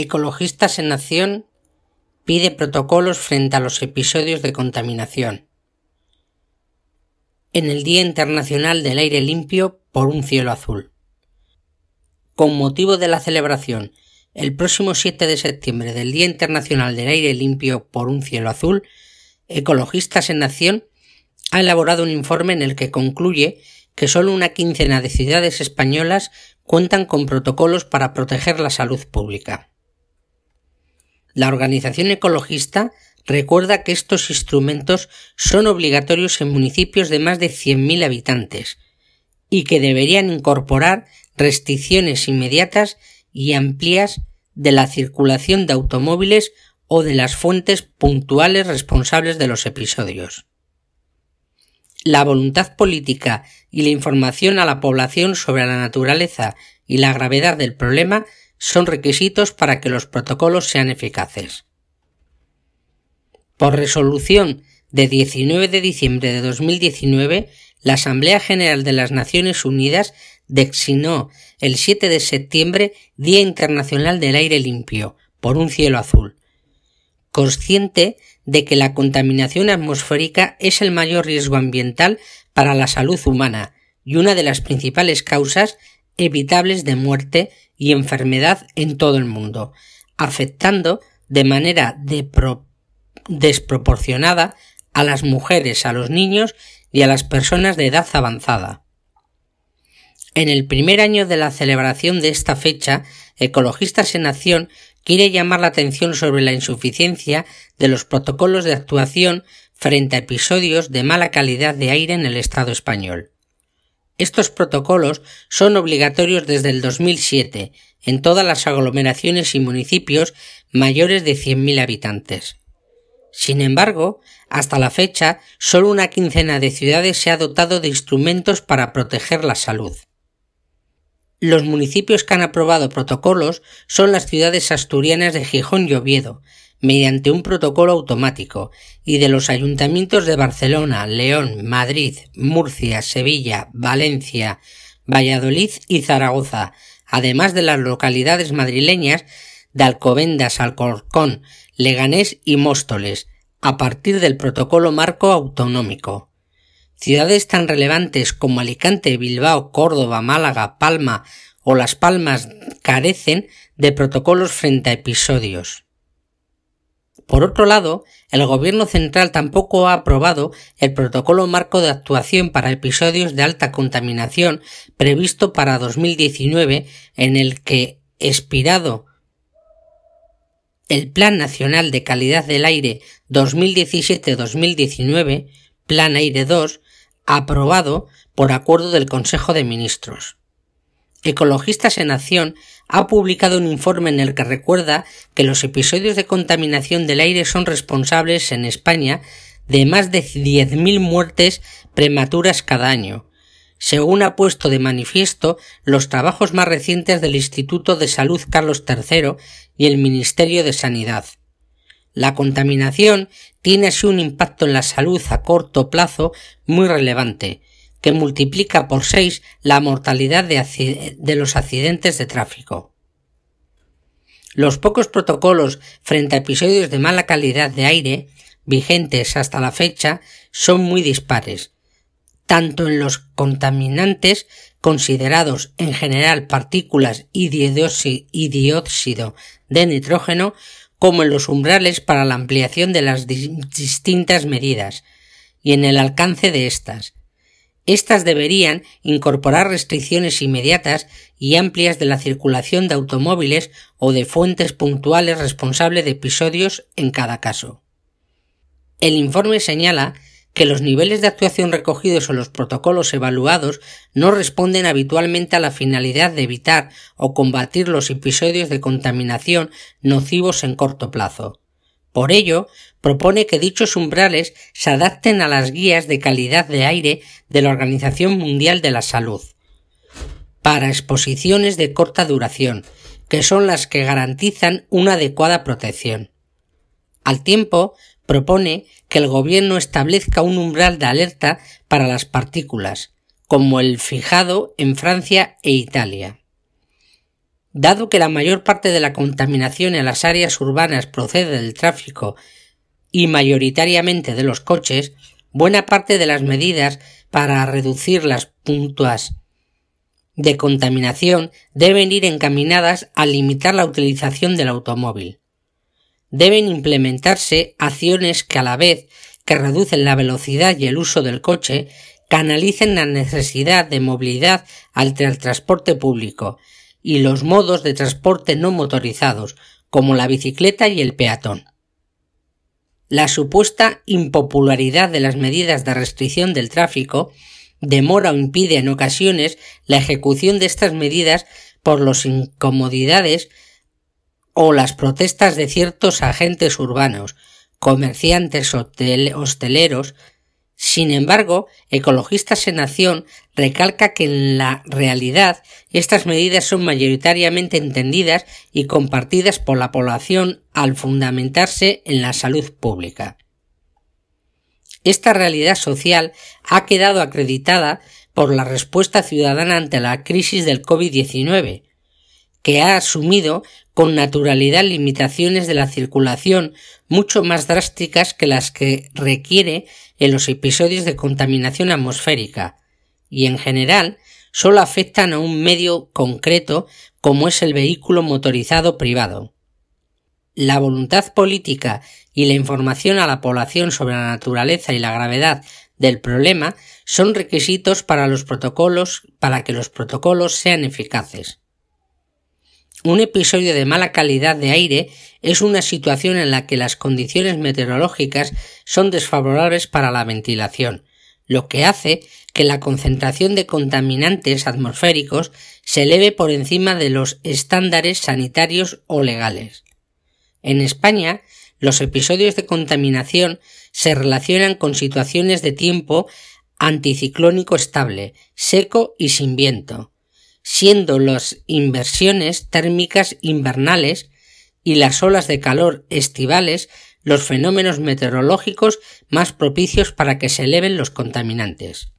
Ecologistas en Acción pide protocolos frente a los episodios de contaminación. En el Día Internacional del Aire Limpio por un cielo azul. Con motivo de la celebración el próximo 7 de septiembre del Día Internacional del Aire Limpio por un cielo azul, Ecologistas en Acción ha elaborado un informe en el que concluye que solo una quincena de ciudades españolas cuentan con protocolos para proteger la salud pública. La organización ecologista recuerda que estos instrumentos son obligatorios en municipios de más de 100.000 habitantes y que deberían incorporar restricciones inmediatas y amplias de la circulación de automóviles o de las fuentes puntuales responsables de los episodios. La voluntad política y la información a la población sobre la naturaleza y la gravedad del problema son requisitos para que los protocolos sean eficaces. Por resolución de 19 de diciembre de 2019, la Asamblea General de las Naciones Unidas designó el 7 de septiembre Día Internacional del Aire Limpio, por un cielo azul, consciente de que la contaminación atmosférica es el mayor riesgo ambiental para la salud humana y una de las principales causas evitables de muerte y enfermedad en todo el mundo, afectando de manera desproporcionada a las mujeres, a los niños y a las personas de edad avanzada. En el primer año de la celebración de esta fecha, Ecologistas en Acción quiere llamar la atención sobre la insuficiencia de los protocolos de actuación frente a episodios de mala calidad de aire en el Estado español. Estos protocolos son obligatorios desde el 2007 en todas las aglomeraciones y municipios mayores de 100.000 habitantes. Sin embargo, hasta la fecha, solo una quincena de ciudades se ha dotado de instrumentos para proteger la salud. Los municipios que han aprobado protocolos son las ciudades asturianas de Gijón y Oviedo, mediante un protocolo automático, y de los ayuntamientos de Barcelona, León, Madrid, Murcia, Sevilla, Valencia, Valladolid y Zaragoza, además de las localidades madrileñas de Alcobendas, Alcorcón, Leganés y Móstoles, a partir del protocolo marco autonómico. Ciudades tan relevantes como Alicante, Bilbao, Córdoba, Málaga, Palma o Las Palmas carecen de protocolos frente a episodios. Por otro lado, el Gobierno central tampoco ha aprobado el protocolo marco de actuación para episodios de alta contaminación previsto para 2019 en el que, expirado el Plan Nacional de Calidad del Aire 2017-2019, Plan Aire 2, aprobado por acuerdo del Consejo de Ministros. Ecologistas en Acción ha publicado un informe en el que recuerda que los episodios de contaminación del aire son responsables en España de más de 10.000 muertes prematuras cada año, según ha puesto de manifiesto los trabajos más recientes del Instituto de Salud Carlos III y el Ministerio de Sanidad. La contaminación tiene así un impacto en la salud a corto plazo muy relevante, que multiplica por seis la mortalidad de, de, los accidentes de tráfico. Los pocos protocolos frente a episodios de mala calidad de aire vigentes hasta la fecha son muy dispares, tanto en los contaminantes considerados en general partículas y dióxido de nitrógeno como en los umbrales para la ampliación de las distintas medidas y en el alcance de estas, estas deberían incorporar restricciones inmediatas y amplias de la circulación de automóviles o de fuentes puntuales responsables de episodios en cada caso. El informe señala que los niveles de actuación recogidos o los protocolos evaluados no responden habitualmente a la finalidad de evitar o combatir los episodios de contaminación nocivos en corto plazo. Por ello, propone que dichos umbrales se adapten a las guías de calidad de aire de la Organización Mundial de la Salud para exposiciones de corta duración, que son las que garantizan una adecuada protección. Al tiempo, propone que el gobierno establezca un umbral de alerta para las partículas, como el fijado en Francia e Italia. Dado que la mayor parte de la contaminación en las áreas urbanas procede del tráfico y mayoritariamente de los coches, buena parte de las medidas para reducir las puntuas de contaminación deben ir encaminadas a limitar la utilización del automóvil. Deben implementarse acciones que a la vez que reducen la velocidad y el uso del coche, canalicen la necesidad de movilidad al transporte público y los modos de transporte no motorizados, como la bicicleta y el peatón. La supuesta impopularidad de las medidas de restricción del tráfico demora o impide en ocasiones la ejecución de estas medidas por las incomodidades o las protestas de ciertos agentes urbanos, comerciantes hosteleros. Sin embargo, Ecologistas en Acción recalca que en la realidad estas medidas son mayoritariamente entendidas y compartidas por la población al fundamentarse en la salud pública. Esta realidad social ha quedado acreditada por la respuesta ciudadana ante la crisis del COVID-19, que ha asumido con naturalidad limitaciones de la circulación mucho más drásticas que las que requiere en los episodios de contaminación atmosférica, y en general solo afectan a un medio concreto como es el vehículo motorizado privado. La voluntad política y la información a la población sobre la naturaleza y la gravedad del problema son requisitos para los protocolos para que los protocolos sean eficaces. Un episodio de mala calidad de aire es una situación en la que las condiciones meteorológicas son desfavorables para la ventilación, lo que hace que la concentración de contaminantes atmosféricos se eleve por encima de los estándares sanitarios o legales. En España, los episodios de contaminación se relacionan con situaciones de tiempo anticiclónico estable, seco y sin viento, siendo las inversiones térmicas invernales y las olas de calor estivales los fenómenos meteorológicos más propicios para que se eleven los contaminantes.